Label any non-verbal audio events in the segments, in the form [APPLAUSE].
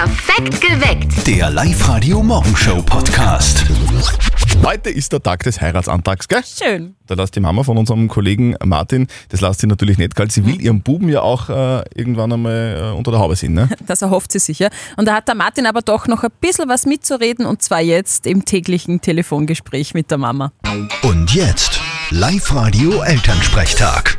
Perfekt geweckt. Der Live-Radio Morgenshow Podcast. Heute ist der Tag des Heiratsantrags, gell? Schön. Da lässt die Mama von unserem Kollegen Martin, das lässt sie natürlich nicht kalt. Sie will ihrem Buben ja auch äh, irgendwann einmal äh, unter der Haube sehen, ne? [LAUGHS] Das erhofft sie sicher. Und da hat der Martin aber doch noch ein bisschen was mitzureden und zwar jetzt im täglichen Telefongespräch mit der Mama. Und jetzt Live-Radio Elternsprechtag.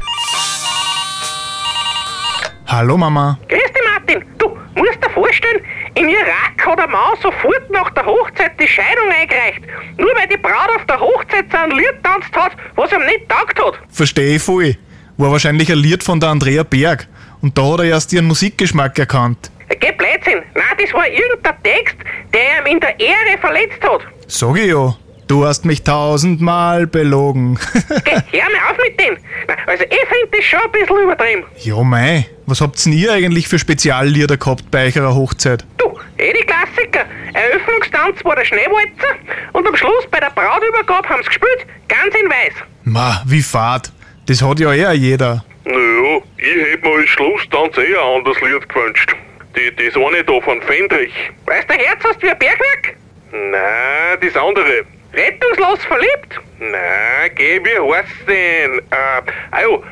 Hallo Mama. Grüß dich, Martin. Du musst dir vorstellen, im Irak hat ein Mann sofort nach der Hochzeit die Scheidung eingereicht. Nur weil die Braut auf der Hochzeit so ein Lied tanzt hat, was ihm nicht taugt hat. Verstehe ich voll. War wahrscheinlich ein Lied von der Andrea Berg. Und da hat er erst ihren Musikgeschmack erkannt. Geh Blödsinn. Nein, das war irgendein Text, der ihm in der Ehre verletzt hat. Sag ich ja. Du hast mich tausendmal belogen. [LAUGHS] Geh, hör mir auf mit dem. Also ich finde das schon ein bisschen übertrieben. ja, mei. Was habt denn ihr eigentlich für Speziallieder gehabt bei eurer Hochzeit? Du, eh die Klassiker. Eröffnungstanz war der Schneewalzer und am Schluss bei der Brautübergabe haben sie gespielt, ganz in weiß. Ma, wie fad. Das hat ja eher jeder. Naja, ich hätte mir als Schlusstanz eh ein anderes Lied gewünscht. Die, das eine da von Fendrich. Weißt du, Herz hast wie ein Bergwerk? Nein, das andere. Rettungslos verliebt? Nein, geh, wie heißt's denn? Äh, ah jo,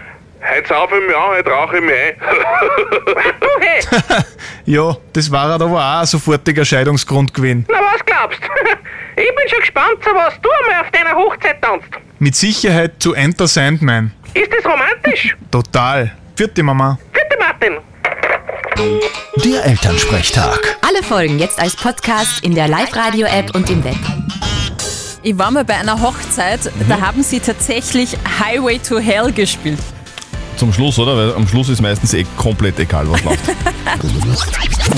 heute sauf ich mich an, heute rauche ich mich ein. [LAUGHS] Ja, das war halt aber auch ein sofortiger Scheidungsgrund gewesen. na was glaubst? [LAUGHS] Ich bin schon gespannt, so was du einmal auf deiner Hochzeit tanzt. Mit Sicherheit zu Enter Sandman. Ist das romantisch? Total. Vierte Mama. Bitte, Martin. Der Elternsprechtag. Alle Folgen jetzt als Podcast in der Live-Radio-App und im Web. Ich war mal bei einer Hochzeit, da haben sie tatsächlich Highway to Hell gespielt. Zum Schluss, oder? Weil am Schluss ist meistens eh komplett egal, was läuft.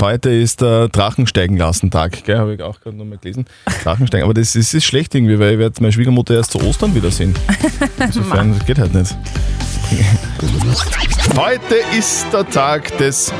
[LAUGHS] Heute ist der Drachensteigen lassen Tag, gell? Habe ich auch gerade nochmal gelesen. Drachensteigen, aber das ist, ist schlecht irgendwie, weil ich werde meine Schwiegermutter erst zu Ostern wiedersehen. Insofern, [LAUGHS] geht halt nicht. [LAUGHS] Heute ist der Tag des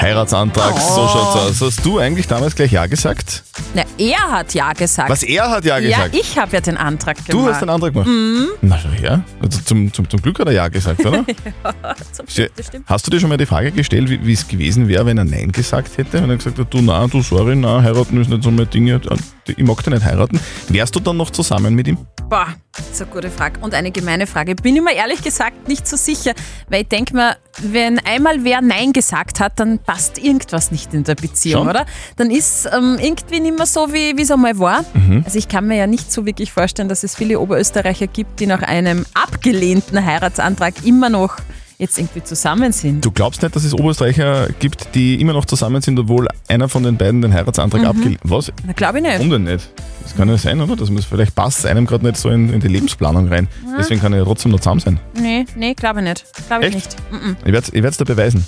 Heiratsantrags. So schaut's aus. Hast du eigentlich damals gleich Ja gesagt? Na, er hat ja gesagt. Was er hat Ja ja, gesagt. ich habe ja den Antrag gemacht. Du hast den Antrag gemacht? Mhm. Na schau her. Also zum, zum, zum Glück hat er Ja gesagt, oder? [LAUGHS] Zum Ste- Glück, das stimmt. Hast du dir schon mal die Frage gestellt, wie wie es gewesen wäre, wenn er Nein gesagt hätte? Wenn er gesagt hat, du na, du sorry, na, heiraten ist nicht so mein Ding, ich mag dich nicht heiraten. Wärst du dann noch zusammen mit ihm? Boah, das ist eine gute Frage. Und eine gemeine Frage. Bin ich mir ehrlich gesagt nicht so sicher, weil ich denke mir, wenn einmal wer Nein gesagt hat, dann passt irgendwas nicht in der Beziehung, Schon? oder? Dann ist ähm, irgendwie nicht mehr so, wie es einmal war. Mhm. Also ich kann mir ja nicht so wirklich vorstellen, dass es viele Oberösterreicher gibt, die nach einem abgelehnten Heiratsantrag immer noch jetzt irgendwie zusammen sind. Du glaubst nicht, dass es Oberösterreicher gibt, die immer noch zusammen sind, obwohl einer von den beiden den Heiratsantrag Mhm. abgelehnt Was? Na, glaube ich nicht. Warum denn nicht? Das kann ja sein, oder? Dass man es vielleicht passt einem gerade nicht so in, in die Lebensplanung rein. Deswegen kann er ja trotzdem noch zusammen sein. Nee, nee, glaube ich nicht. Glaube ich Echt? nicht. Mm Ich werde es ich dir beweisen.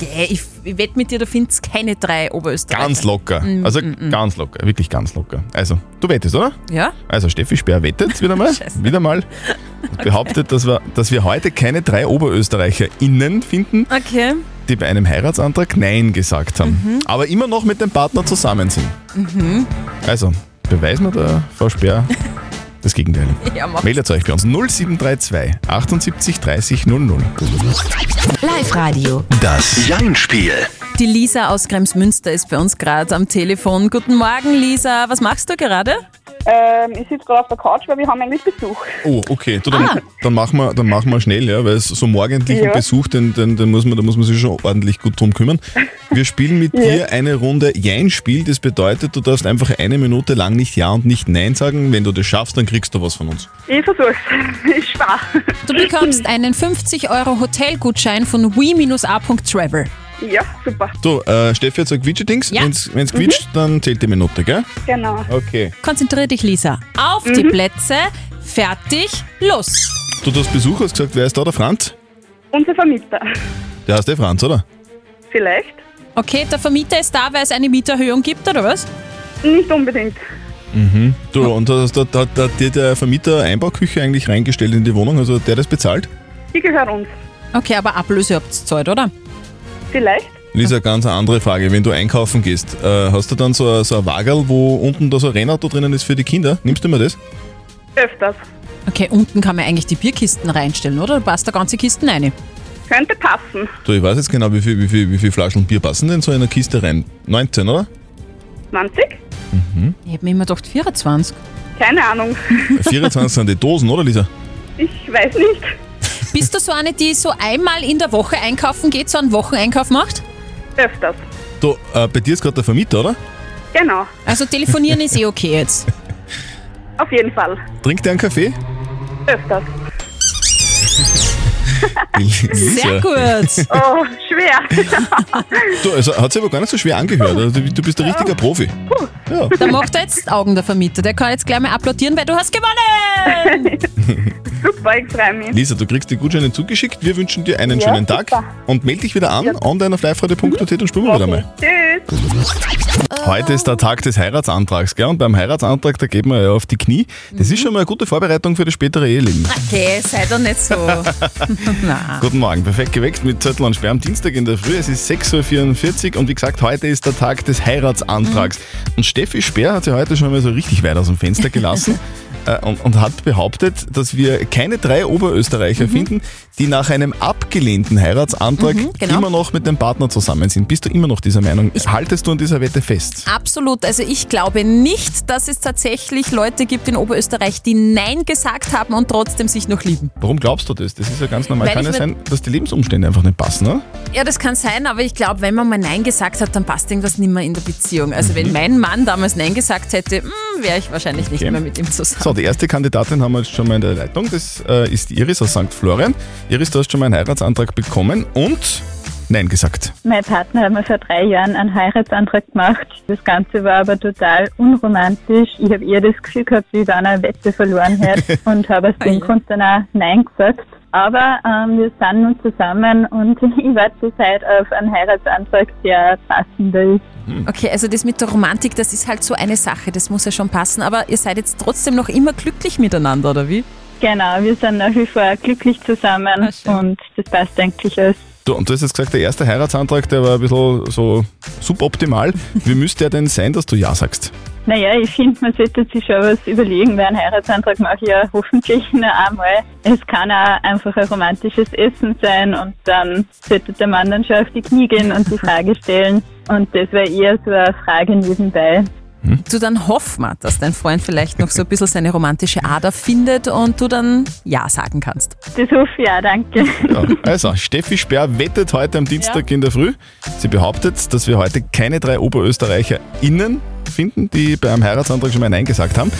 -mm. Yeah, ich, ich wette mit dir, du findest keine drei Oberösterreicher. Ganz locker. Also ganz locker. Wirklich ganz locker. Also, du wettest, oder? Ja? Also Steffi Speer wettet wieder mal, [LAUGHS] wieder mal und [LAUGHS] behauptet, dass wir, dass wir heute keine drei OberösterreicherInnen finden, Okay. die bei einem Heiratsantrag Nein gesagt haben, aber immer noch mit dem Partner zusammen sind. Also, beweisen wir der Frau Speer das Gegenteil. [LAUGHS] Ja, mach. Meldet euch bei uns 0732 78 30 00. Live-Radio. Das Jein-Spiel. Die Lisa aus Kremsmünster ist bei uns gerade am Telefon. Guten Morgen, Lisa. Was machst du gerade? Ähm, ich sitze gerade auf der Couch, weil wir haben eigentlich Besuch. Oh, okay. Du, dann, Ah. dann, machen wir, dann machen wir schnell, ja, weil es so morgendlichen Ja. Besuch, den, den, den muss man, da muss man sich schon ordentlich gut drum kümmern. Wir spielen mit [LAUGHS] dir eine Runde Jein-Spiel. Das bedeutet, du darfst einfach eine Minute lang nicht Ja und nicht Nein sagen. Wenn du das schaffst, dann kriegst du was von uns. Ich versuch's. [LAUGHS] Ist schwer. Du bekommst einen 50 Euro Hotelgutschein von we-a.travel. Ja, super. So, äh, Steffi hat so ein Quietschedings. Ja. Wenn's, wenn's quietscht, dann zählt die Minute, gell? Genau. Okay. Konzentriere dich, Lisa. Auf die Plätze. Fertig. Los. Du hast Besuch, hast gesagt, wer ist da, der Franz? Unser Vermieter. Der heißt der Franz, oder? Vielleicht. Okay, der Vermieter ist da, weil es eine Mieterhöhung gibt, oder was? Nicht unbedingt. Du, und da, da, da, da hat dir der Vermieter Einbauküche eigentlich reingestellt in die Wohnung, also der das bezahlt? Die gehört uns. Okay, aber Ablöse habt ihr zahlt, oder? Vielleicht. Lisa, ganz eine andere Frage. Wenn du einkaufen gehst, äh, hast du dann so, ein- so ein Wagerl, wo unten da so ein Rennauto drinnen ist für die Kinder? Nimmst du immer das? Öfters. Okay, unten kann man eigentlich die Bierkisten reinstellen, oder? Du passt da ganze Kisten rein. Könnte passen. Du, ich weiß jetzt genau, wie viel, wie viel, wie viel Flaschen Bier passen denn so in eine Kiste rein? 19, oder? 20? Ich hab mir immer gedacht 24. Keine Ahnung. 24 sind die Dosen, oder Lisa? Ich weiß nicht. Bist du so eine, die so einmal in der Woche einkaufen geht, so einen Wocheneinkauf macht? Öfters. Du, äh, bei dir ist gerade der Vermieter, oder? Genau. Also telefonieren ist eh okay jetzt. Auf jeden Fall. Trinkt der einen Kaffee? Öfters. Sehr gut. Oh, schwer. Du, also hat sich aber gar nicht so schwer angehört. Also, du, bist ein richtiger Profi. Ja. Da macht er jetzt Augen, der Vermieter. Der kann jetzt gleich mal applaudieren, weil du hast gewonnen. [LAUGHS] Super, ich freue mich. Lisa, du kriegst die Gutscheine zugeschickt. Wir wünschen dir einen Ja, schönen Tag super. und melde dich wieder an online auf liveradio.at und spielen wir wieder mal. Tschüss. Heute ist der Tag des Heiratsantrags, gell? Und beim Heiratsantrag, da geht man ja auf die Knie. Das ist schon mal eine gute Vorbereitung für das spätere Eheleben. Okay, sei doch nicht so. [LAUGHS] Na. Guten Morgen, perfekt geweckt mit Zettel und Sperr am Dienstag in der Früh. Es ist 6.44 Uhr und wie gesagt, heute ist der Tag des Heiratsantrags. Und Steffi Speer hat sich heute schon mal so richtig weit aus dem Fenster gelassen. [LAUGHS] äh, Und, und hat behauptet, dass wir keine drei Oberösterreicher finden, die nach einem abgelehnten Heiratsantrag genau. immer noch mit dem Partner zusammen sind. Bist du immer noch dieser Meinung? Haltest du an dieser Wette fest? Absolut. Also ich glaube nicht, dass es tatsächlich Leute gibt in Oberösterreich, die Nein gesagt haben und trotzdem sich noch lieben. Warum glaubst du das? Das ist ja ganz normal. Weil Kann ich ja sein, dass die Lebensumstände einfach nicht passen, ne? Ja, das kann sein, aber ich glaube, wenn man mal Nein gesagt hat, dann passt irgendwas nicht mehr in der Beziehung. Also Mhm. wenn mein Mann damals Nein gesagt hätte, mm, wäre ich wahrscheinlich nicht Okay. mehr mit ihm zusammen. So, die erste Kandidatin haben wir jetzt schon mal in der Leitung. Das äh, ist die Iris aus St. Florian. Iris, du hast schon mal einen Heiratsantrag bekommen und Nein gesagt. Mein Partner hat mir vor drei Jahren einen Heiratsantrag gemacht. Das Ganze war aber total unromantisch. Ich habe eher das Gefühl gehabt, wie wenn er eine Wette verloren hätte [LAUGHS] und habe aus dem Grund dann auch Nein gesagt. Aber ähm, wir sind nun zusammen und [LAUGHS] ich warte zurzeit auf einen Heiratsantrag, der passender ist. Okay, also das mit der Romantik, das ist halt so eine Sache, das muss ja schon passen. Aber ihr seid jetzt trotzdem noch immer glücklich miteinander, oder wie? Genau, wir sind nach wie vor glücklich zusammen Ah, und das passt eigentlich alles. Du, und du hast jetzt gesagt, der erste Heiratsantrag, der war ein bisschen so suboptimal. [LAUGHS] Wie müsste der denn sein, dass du Ja sagst? Naja, ich finde, man sollte sich schon was überlegen, weil einen Heiratsantrag mache ich ja hoffentlich nur einmal. Es kann auch einfach ein romantisches Essen sein und dann sollte der Mann dann schon auf die Knie gehen und die Frage stellen. Und das wäre eher so eine Frage nebenbei. Du dann hoff mal, dass dein Freund vielleicht noch so ein bisschen seine romantische Ader findet und du dann Ja sagen kannst. Das hoffe ich auch, danke. Ja, [LAUGHS] also, Steffi Speer wettet heute am Dienstag in der Früh. Sie behauptet, dass wir heute keine drei OberösterreicherInnen finden, die bei einem Heiratsantrag schon mal Nein gesagt haben,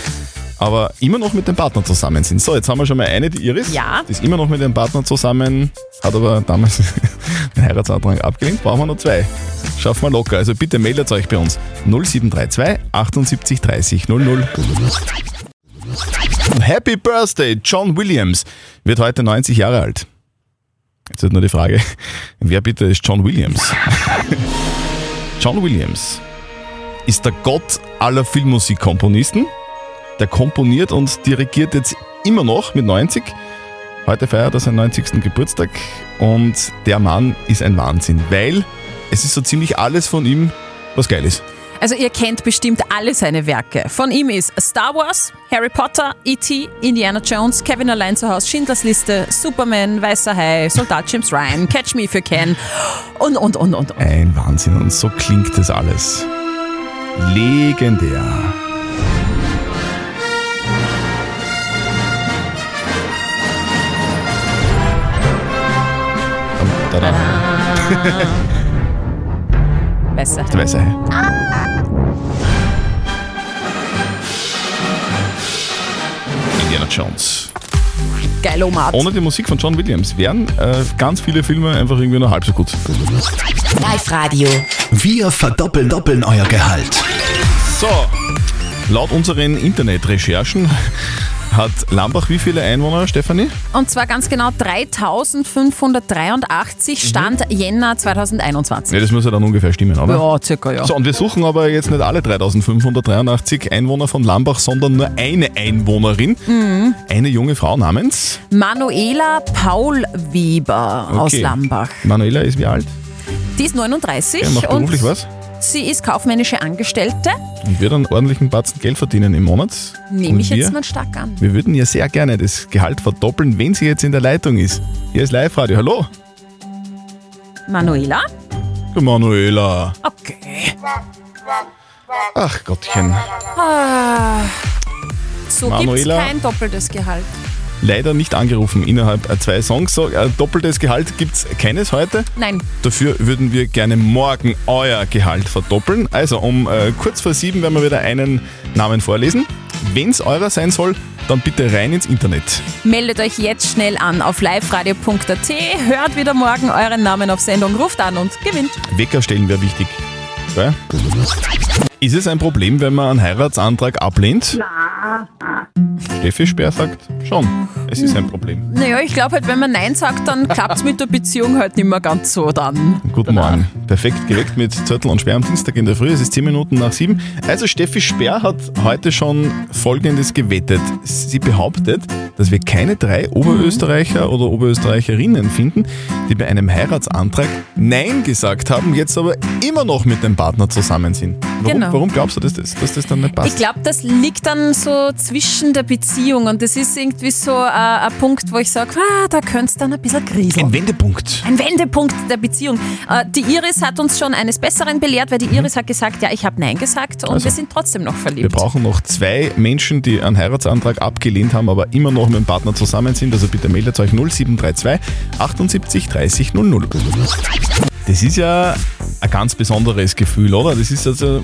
aber immer noch mit dem Partner zusammen sind. So, jetzt haben wir schon mal eine, die Iris. Ja. Die ist immer noch mit dem Partner zusammen, hat aber damals [LAUGHS] den Heiratsantrag abgelehnt. Brauchen wir noch zwei. Schaffen wir locker. Also bitte meldet euch bei uns. 0732 78 30 00. Happy Birthday, John Williams wird heute 90 Jahre alt. Jetzt wird nur die Frage, [LAUGHS] wer bitte ist John Williams? [LAUGHS] John Williams ist der Gott aller Filmmusikkomponisten. Der komponiert und dirigiert jetzt immer noch mit 90. Heute feiert er seinen 90. Geburtstag und der Mann ist ein Wahnsinn, weil es ist so ziemlich alles von ihm, was geil ist. Also ihr kennt bestimmt alle seine Werke. Von ihm ist Star Wars, Harry Potter, E.T., Indiana Jones, Kevin allein zu Hause, Schindlers Liste, Superman, Weißer Hai, Soldat James Ryan, Catch Me If You Can und, und, und, und. und. Ein Wahnsinn und so klingt das alles. Legendär. Tada. Weißer Der Hai. weiße Hai. Indiana Jones. Geilomat. Ohne die Musik von John Williams wären äh, ganz viele Filme einfach irgendwie nur halb so gut. Live-Radio. Wir verdoppeln doppeln euer Gehalt. So, laut unseren Internetrecherchen hat Lambach wie viele Einwohner, Stefanie? Und zwar ganz genau 3583 Stand Jänner 2021. Ja, das muss ja dann ungefähr stimmen, oder? Ja, circa, ja. So, und wir suchen aber jetzt nicht alle 3583 Einwohner von Lambach, sondern nur eine Einwohnerin. Mhm. Eine junge Frau namens Manuela Paul Weber aus Okay. Lambach. Manuela ist wie alt? Die ist 39 Ja, macht und beruflich was? Sie ist kaufmännische Angestellte. Und wird einen ordentlichen Batzen Geld verdienen im Monat. Nehme ich wir, jetzt mal stark an. Wir würden ihr sehr gerne das Gehalt verdoppeln, wenn sie jetzt in der Leitung ist. Hier ist Live-Radio. Hallo. Manuela? Du Manuela. Okay. Ach Gottchen. Ah, so gibt's Manuela. kein doppeltes Gehalt. Leider nicht angerufen innerhalb äh, zwei Songs. So, äh, doppeltes Gehalt gibt's keines heute. Nein. Dafür würden wir gerne morgen euer Gehalt verdoppeln. Also um äh, kurz vor sieben werden wir wieder einen Namen vorlesen. Wenn's eurer sein soll, dann bitte rein ins Internet. Meldet euch jetzt schnell an auf liveradio.at, hört wieder morgen euren Namen auf Sendung, ruft an und gewinnt. Wecker stellen wäre wichtig. Gell? Ist es ein Problem, wenn man einen Heiratsantrag ablehnt? Steffi Speer sagt schon. Es ist ein Problem. Naja, ich glaube halt, wenn man Nein sagt, dann klappt's mit der Beziehung halt nicht mehr ganz so dann. Guten Morgen. Perfekt geweckt mit Zörtel und Sperr am Dienstag in der Früh. Es ist 10 Minuten nach 7. Also Steffi Sperr hat heute schon Folgendes gewettet. Sie behauptet, dass wir keine drei Oberösterreicher oder Oberösterreicherinnen finden, die bei einem Heiratsantrag Nein gesagt haben, jetzt aber immer noch mit dem Partner zusammen sind. Warum, Genau. warum glaubst du, dass das, dass das dann nicht passt? Ich glaube, das liegt dann so zwischen der Beziehung und das ist irgendwie so äh, ein Punkt, wo ich sage, ah, da könnte es dann ein bisschen kriseln. ein Wendepunkt. Ein Wendepunkt der Beziehung. Äh, die Iris hat uns schon eines Besseren belehrt, weil die Iris hat gesagt, ja, ich habe Nein gesagt und Also, wir sind trotzdem noch Wir verliebt. brauchen noch zwei Menschen, die einen Heiratsantrag abgelehnt haben, aber immer noch mit dem Partner zusammen sind. Also bitte meldet euch 0732 78 30 00. Das ist ja ein ganz besonderes Gefühl, oder? Das ist also,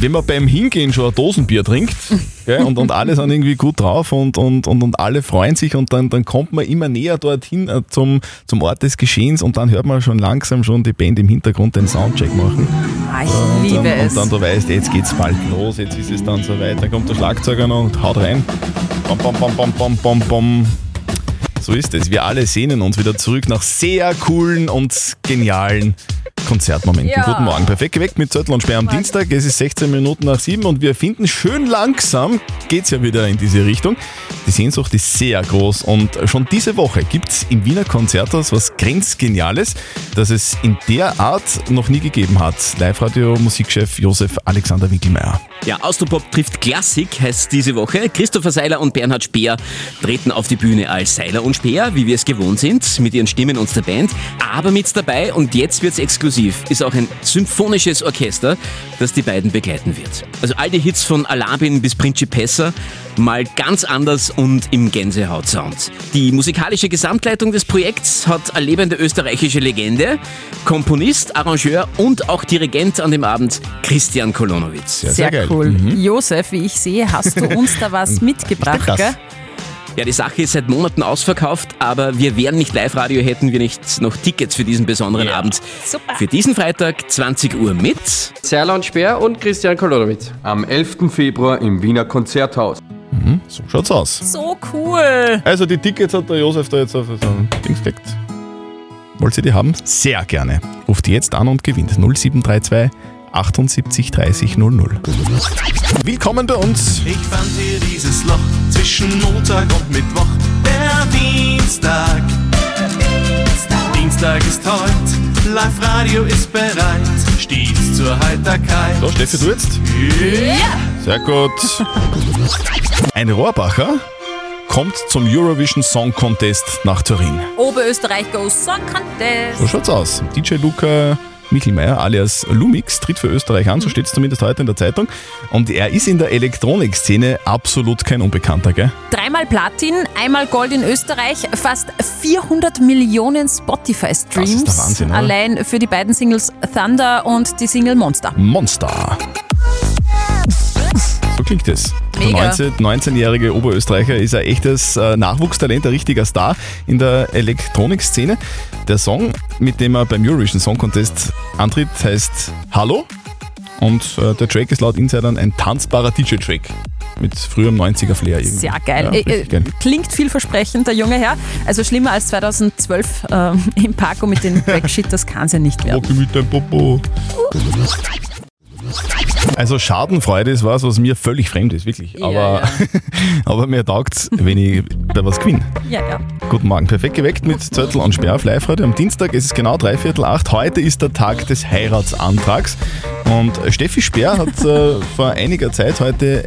wenn man beim Hingehen schon ein Dosenbier trinkt [LAUGHS] gell, und, und alle sind irgendwie gut drauf und, und, und, und alle freuen sich und dann, dann kommt man immer näher dorthin äh, zum, zum Ort des Geschehens und dann hört man schon langsam schon die Band im Hintergrund den Soundcheck machen. Ah, ich Und liebe dann, es. Und dann du weißt, jetzt geht's bald los, jetzt ist es dann soweit. Dann kommt der Schlagzeuger noch und haut rein. Bam, bam, bam, bam, bam, bam, bam. So ist es. Wir alle sehnen uns wieder zurück nach sehr coolen und genialen Konzertmomenten. Ja. Guten Morgen. Perfekt geweckt mit Zettel und Sperr am Dienstag. Es ist 16 Minuten nach 7 und wir finden schön langsam, geht's ja wieder in diese Richtung. Die Sehnsucht ist sehr groß und schon diese Woche gibt's im Wiener Konzerthaus was grenzgeniales, das es in der Art noch nie gegeben hat. Live-Radio-Musikchef Josef Alexander Winkelmeier. Ja, Austropop trifft Klassik heißt diese Woche. Christopher Seiler und Bernhard Speer treten auf die Bühne als Seiler und Speer, wie wir es gewohnt sind, mit ihren Stimmen und der Band. Aber mit dabei, und jetzt wird's exklusiv, ist auch ein symphonisches Orchester, das die beiden begleiten wird. Also all die Hits von Alabin bis Principessa mal ganz anders und im Gänsehaut-Sound. Die musikalische Gesamtleitung des Projekts hat eine lebende österreichische Legende, Komponist, Arrangeur und auch Dirigent an dem Abend Christian Kolonowitz. Sehr, cool. Josef, wie ich sehe, hast du uns da was [LAUGHS] mitgebracht, gell? Ja, die Sache ist seit Monaten ausverkauft, aber wir wären nicht Live-Radio, hätten wir nicht noch Tickets für diesen besonderen Abend. Super. Für diesen Freitag 20 Uhr mit Serla und Speer und Christian Kolonowitz. Am 11. Februar im Wiener Konzerthaus. So schaut's aus. So cool. Also die Tickets hat der Josef da jetzt auf so ein Dings gelegt. Wollt ihr die haben? Sehr gerne. Ruft jetzt an und gewinnt 0732 78 30 00. Willkommen bei uns. Ich fand hier dieses Loch zwischen Montag und Mittwoch. Der Dienstag. Dienstag ist heute. Live Radio ist bereit. Stieß zur Heiterkeit. So, Steffi, du jetzt? Ja. Sehr gut. Ein Rohrbacher kommt zum Eurovision Song Contest nach Turin. Oberösterreich Goes Song Contest. So schaut's aus. DJ Luca Michelmeier alias Lumix tritt für Österreich an, so steht es zumindest heute in der Zeitung. Und er ist in der Elektronikszene absolut kein Unbekannter, gell? Dreimal Platin, einmal Gold in Österreich, fast 400 Millionen Spotify-Streams. Das ist der Wahnsinn, oder? Allein für die beiden Singles Thunder und die Single Monster. Monster. So klingt es. Der Mega. 19 19-jährige Oberösterreicher ist ein echtes äh, Nachwuchstalent, ein richtiger Star in der Elektronikszene. Der Song, mit dem er beim Eurovision Song Contest antritt, heißt Hallo. Und äh, der Track ist laut Insidern ein tanzbarer DJ-Track. Mit früherem 90er-Flair irgendwie. Sehr geil. Ja, Äh, äh, geil. klingt vielversprechend, der junge Herr. Also schlimmer als 2012 ähm, [LAUGHS] im Parko mit den Brexit, das kann sie nicht werden. Rocky mit dem Popo. Also Schadenfreude ist was, was mir völlig fremd ist, wirklich. Ja, aber, [LAUGHS] aber mir taugt wenn ich bei was gewinne. Ja, ja. Guten Morgen, perfekt geweckt mit Zettel und Sperr auf live heute. Am Dienstag ist es genau dreiviertel acht. Heute ist der Tag des Heiratsantrags. Und Steffi Sperr hat äh, vor einiger Zeit heute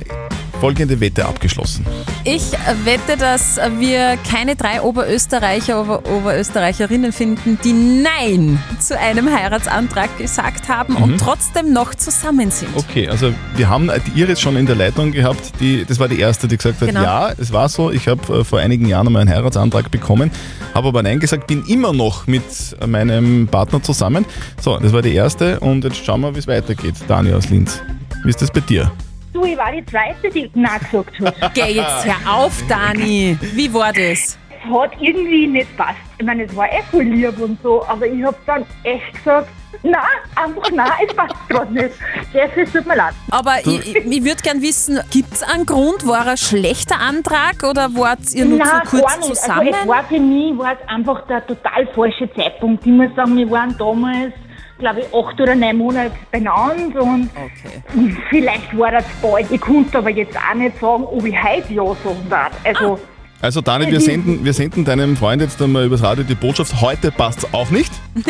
folgende Wette abgeschlossen. Ich wette, dass wir keine drei Oberösterreicher, Ober Oberösterreicherinnen finden, die Nein zu einem Heiratsantrag gesagt haben Mhm. und trotzdem noch zusammen sind. Okay, also wir haben die Iris schon in der Leitung gehabt, die, das war die erste, die gesagt hat, Genau. ja, es war so, ich habe äh, vor einigen Jahren einmal einen Heiratsantrag bekommen, habe aber Nein gesagt, bin immer noch mit meinem Partner zusammen. So, das war die erste und jetzt schauen wir, wie es weitergeht. Dani aus Linz, wie ist das bei dir? Du, ich war die Zweite, die Nein gesagt hat. [LAUGHS] Geh jetzt hör auf, Dani. Wie war das? Es hat irgendwie nicht passt. Ich meine, es war eh voll lieb und so, aber ich hab dann echt gesagt, nein, einfach nein, es passt gerade nicht. Das tut mir leid. Aber ich, ich, ich würde gern wissen, gibt es einen Grund? War ein schlechter Antrag oder wart ihr nur Nein, zu kurz gar nicht. zusammen? Also es war für mich war es einfach der total falsche Zeitpunkt. Ich muss sagen, wir waren damals, glaube ich, acht oder neun Monate beieinander und vielleicht war das bald. Ich konnte aber jetzt auch nicht sagen, ob ich heute ja sagen darf. Also, Also Dani, wir senden, wir senden deinem Freund jetzt einmal übers Radio die Botschaft, heute passt auch nicht. [LAUGHS]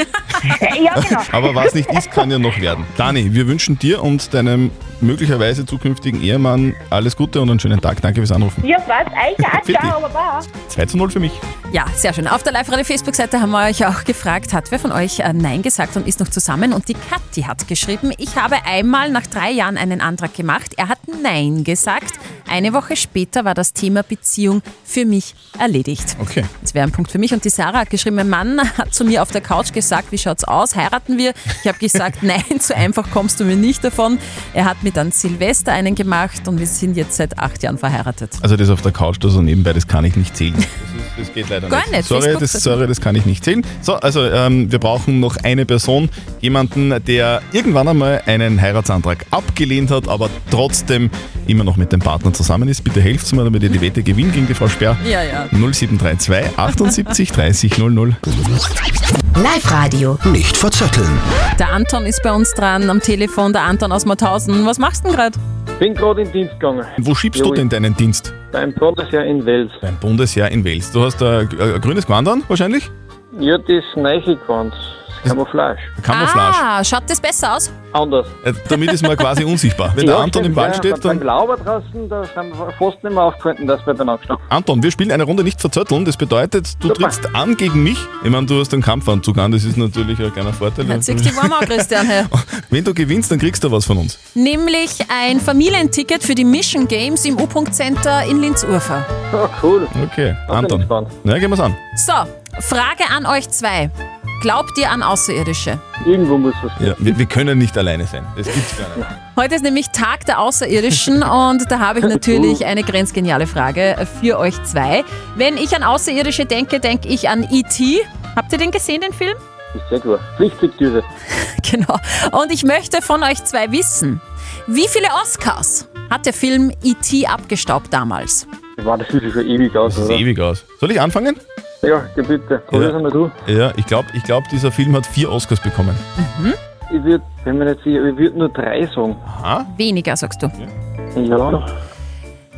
ja, genau. Aber was nicht ist, kann ja noch werden. Dani, wir wünschen dir und deinem möglicherweise zukünftigen Ehemann alles Gute und einen schönen Tag. Danke fürs Anrufen. Ja, was? Euch auch. [LAUGHS] Ciao, aber war. 2 zu 0 für mich. Ja, sehr schön. Auf der Live-Radio-Facebook-Seite haben wir euch auch gefragt, hat wer von euch äh, Nein gesagt und ist noch zusammen? Und die Kathi hat geschrieben, ich habe einmal nach drei Jahren einen Antrag gemacht. Er hat Nein gesagt. Eine Woche später war das Thema Beziehung für mich erledigt. Okay. Das wäre ein Punkt für mich. Und die Sarah hat geschrieben, mein Mann [LAUGHS] hat zu mir auf der Couch gesagt, wie schaut's aus, heiraten wir? Ich habe gesagt, [LAUGHS] nein, so einfach kommst du mir nicht davon. Er hat mir dann Silvester einen gemacht und wir sind jetzt seit acht Jahren verheiratet. Also das auf der Couch da so nebenbei, das kann ich nicht zählen. [LAUGHS] Das, ist, das geht leider Gar nicht. Sorry Facebook- das, sorry, das kann ich nicht zählen. So, also ähm, wir brauchen noch eine Person, jemanden, der irgendwann einmal einen Heiratsantrag abgelehnt hat, aber trotzdem immer noch mit dem Partner zusammen ist. Bitte helft mir, damit ihr die Wette gewinnt gegen die Frau Sperr. Ja, ja. 0732 78 30 00. Live-Radio. Nicht verzetteln. Der Anton ist bei uns dran am Telefon, der Anton aus Mauthausen. Was machst du denn gerade? Bin gerade in Dienst gegangen. Wo schiebst du denn deinen Dienst? Beim Bundesheer in Wels. Beim Bundesheer in Wels. Du hast ein, ein grünes Gewand an, wahrscheinlich? Ja, das neue Gewand. Camouflage. Camouflage. Ah, schaut das besser aus? Anders. Äh, Damit ist man quasi unsichtbar. Wenn der Anton im Wald steht, Beim dann. Glauber draußen, da sind wir fast nicht mehr aufgehalten, dass wir beieinander stehen. Anton, wir spielen eine Runde nicht verzötteln. Das bedeutet, du trittst an gegen mich. Ich meine, du hast einen Kampfanzug an, das ist natürlich ein kleiner Vorteil. Jetzt siehst du warm an, Christian. Hey. [LAUGHS] Wenn du gewinnst, dann kriegst du was von uns. Nämlich ein Familienticket für die Mission Games im U-Punkt Center in Linz-Urfer. Oh, cool. Okay, Anton. Ja, gehen wir's an. So, Frage an euch zwei. Glaubt ihr an Außerirdische? Irgendwo muss was Ja, wir, wir können nicht alleine sein. Das gibt's gar nicht. Heute ist nämlich Tag der Außerirdischen [LAUGHS] und da habe ich natürlich eine grenzgeniale Frage für euch zwei. Wenn ich an Außerirdische denke, denke ich an E.T. Habt ihr den gesehen, den Film? Ist sehr klar. Pflichtlektüre. [LAUGHS] Genau. Und ich möchte von euch zwei wissen, wie viele Oscars hat der Film E.T. abgestaubt damals? War das ist schon ewig aus, Das oder? sieht ewig aus. Soll ich anfangen? Ja, bitte. Probier's einmal du. Ja, ich glaube, ich glaub, dieser Film hat vier Oscars bekommen. Ich würde, wenn mir nicht sicher, ich würde nur drei sagen. Aha. Weniger, sagst du. Ja.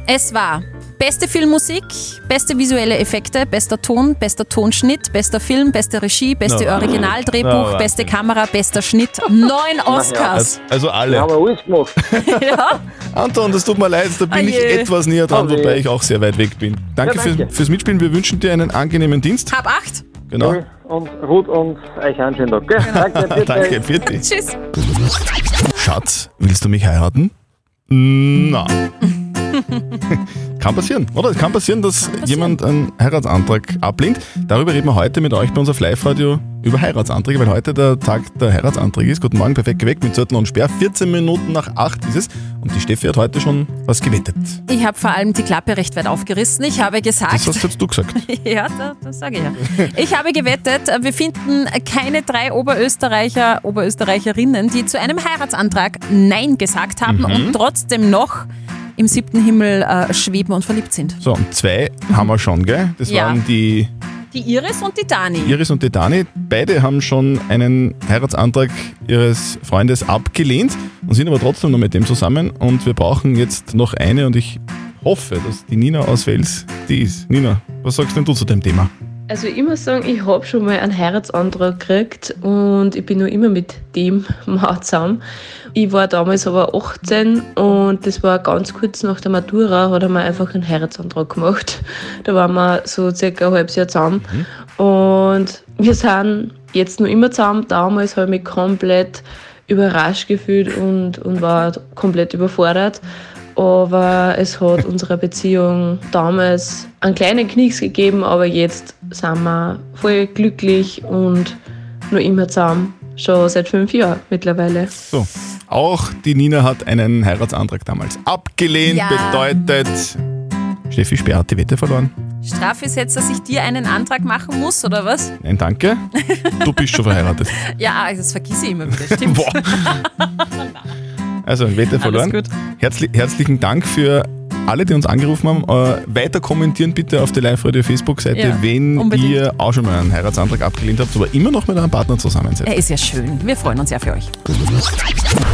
Es war beste Filmmusik, beste visuelle Effekte, bester Ton, bester Tonschnitt, bester Film, beste Regie, beste Na, Originaldrehbuch, na, beste Kamera, bester Schnitt. Neun Oscars. Also alle. Wir haben alles gemacht. [LAUGHS] Ja. Anton, das tut mir leid, da bin Oh ich je. etwas näher dran, Oh wobei ich auch sehr weit weg bin. Danke, Ja, Fürs, danke. fürs Mitspielen. Wir wünschen dir einen angenehmen Dienst. Hab acht. Genau. Und Ruth und euch einen schönen Tag. Gell? Danke, [LAUGHS] bitte. Danke, Pfiat dich. Tschüss. Schatz, willst du mich heiraten? Na. [LAUGHS] kann passieren, oder? Es kann passieren, dass jemand einen Heiratsantrag ablehnt. Darüber reden wir heute mit euch bei uns auf Live-Radio über Heiratsanträge, weil heute der Tag der Heiratsanträge ist. Guten Morgen, perfekt geweckt mit Zettel und Sperr. 14 Minuten nach 8 ist es. Und die Steffi hat heute schon was gewettet. Ich habe vor allem die Klappe recht weit aufgerissen. Ich habe gesagt. Das hast jetzt du gesagt. [LAUGHS] Ja, da, das sage ich ja. Ich habe gewettet, wir finden keine drei Oberösterreicher, Oberösterreicherinnen, die zu einem Heiratsantrag Nein gesagt haben Mhm. und trotzdem noch im siebten Himmel äh, schweben und verliebt sind. So, und zwei haben wir schon, gell? Das Ja. waren die Die Iris und die Dani. Iris und die Dani. Beide haben schon einen Heiratsantrag ihres Freundes abgelehnt und sind aber trotzdem noch mit dem zusammen. Und wir brauchen jetzt noch eine und ich hoffe, dass die Nina aus Wels die ist. Nina, was sagst denn du zu dem Thema? Also ich muss sagen, ich habe schon mal einen Heiratsantrag gekriegt und ich bin noch immer mit dem [LAUGHS] Mann zusammen. Ich war damals aber 18 und das war ganz kurz nach der Matura, hat er mir einfach einen Heiratsantrag gemacht. Da waren wir so circa ein halbes Jahr zusammen und wir sind jetzt noch immer zusammen. Damals habe ich mich komplett überrascht gefühlt und, und war komplett überfordert. Aber es hat unserer Beziehung damals einen kleinen Knicks gegeben, aber jetzt sind wir voll glücklich und noch immer zusammen. Schon seit fünf Jahren mittlerweile. So. Auch die Nina hat einen Heiratsantrag damals abgelehnt. Ja. Bedeutet, Steffi Speer hat die Wette verloren. Strafe ist jetzt, dass ich dir einen Antrag machen muss, oder was? Nein, danke. Du bist schon verheiratet. [LAUGHS] Ja, das vergesse ich immer wieder, stimmt. Also, Wette Alles verloren. gut. Herzli herzlichen Dank für alle, die uns angerufen haben. Äh, weiter kommentieren bitte auf der Live-Radio-Facebook-Seite, Ja, wenn unbedingt. ihr auch schon mal einen Heiratsantrag abgelehnt habt, aber immer noch mit einem Partner zusammen seid. Er ist ja schön. Wir freuen uns ja für euch.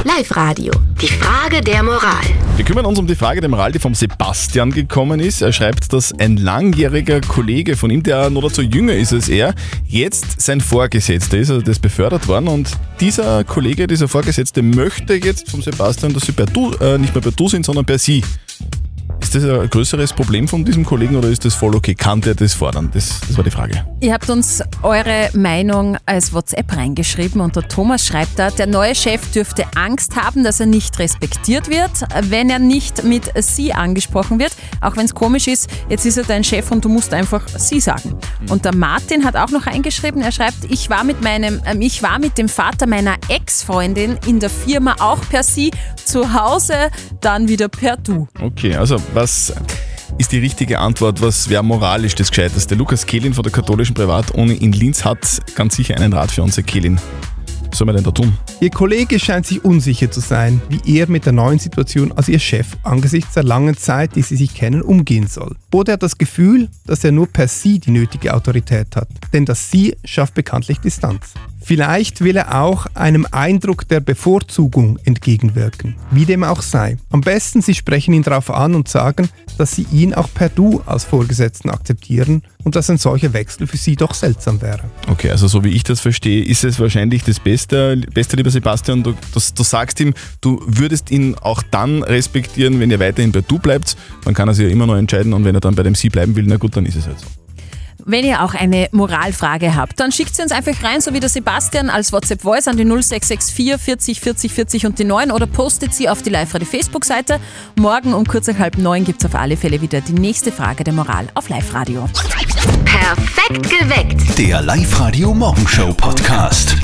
Live-Radio. Die Frage der Moral. Wir kümmern uns um die Frage der Moral, die vom Sebastian gekommen ist. Er schreibt, dass ein langjähriger Kollege von ihm, der noch dazu jünger ist als er, jetzt sein Vorgesetzter ist, also das befördert worden. Und dieser Kollege, dieser Vorgesetzte möchte jetzt vom Sebastian, dass sie per du, äh, nicht mehr per du sind, sondern per sie. Ist das ein größeres Problem von diesem Kollegen oder ist das voll okay? Kann der das fordern? Das, das war die Frage. Ihr habt uns eure Meinung als WhatsApp reingeschrieben und der Thomas schreibt da, der neue Chef dürfte Angst haben, dass er nicht respektiert wird, wenn er nicht mit Sie angesprochen wird. Auch wenn es komisch ist, jetzt ist er dein Chef und du musst einfach Sie sagen. Und der Martin hat auch noch eingeschrieben, er schreibt, ich war mit meinem, ähm, ich war mit dem Vater meiner Ex-Freundin in der Firma auch per Sie, zu Hause dann wieder per Du. Okay, also was ist die richtige Antwort? Was wäre moralisch das Gescheiteste? Lukas Kehlin von der katholischen Privatuni in Linz hat ganz sicher einen Rat für uns, Herr Kehlin. Was soll man denn da tun? Ihr Kollege scheint sich unsicher zu sein, wie er mit der neuen Situation als ihr Chef angesichts der langen Zeit, die sie sich kennen, umgehen soll. Oder er hat das Gefühl, dass er nur per Sie die nötige Autorität hat, denn das Sie schafft bekanntlich Distanz. Vielleicht will er auch einem Eindruck der Bevorzugung entgegenwirken, wie dem auch sei. Am besten, Sie sprechen ihn darauf an und sagen, dass Sie ihn auch per Du als Vorgesetzten akzeptieren und dass ein solcher Wechsel für Sie doch seltsam wäre. Okay, also so wie ich das verstehe, ist es wahrscheinlich das Beste, Beste lieber Sebastian, du, du, du sagst ihm, du würdest ihn auch dann respektieren, wenn ihr weiterhin bei Du bleibt. Dann kann er sich ja immer noch entscheiden und wenn er dann bei dem Sie bleiben will, na gut, dann ist es halt so. Wenn ihr auch eine Moralfrage habt, dann schickt sie uns einfach rein, so wie der Sebastian als WhatsApp Voice an die 0664 40 40 40 und die 9 oder postet sie auf die Live-Radio Facebook-Seite. Morgen um kurz nach halb neun gibt es auf alle Fälle wieder die nächste Frage der Moral auf Live-Radio. Perfekt geweckt. Der Live-Radio Morgenshow Podcast.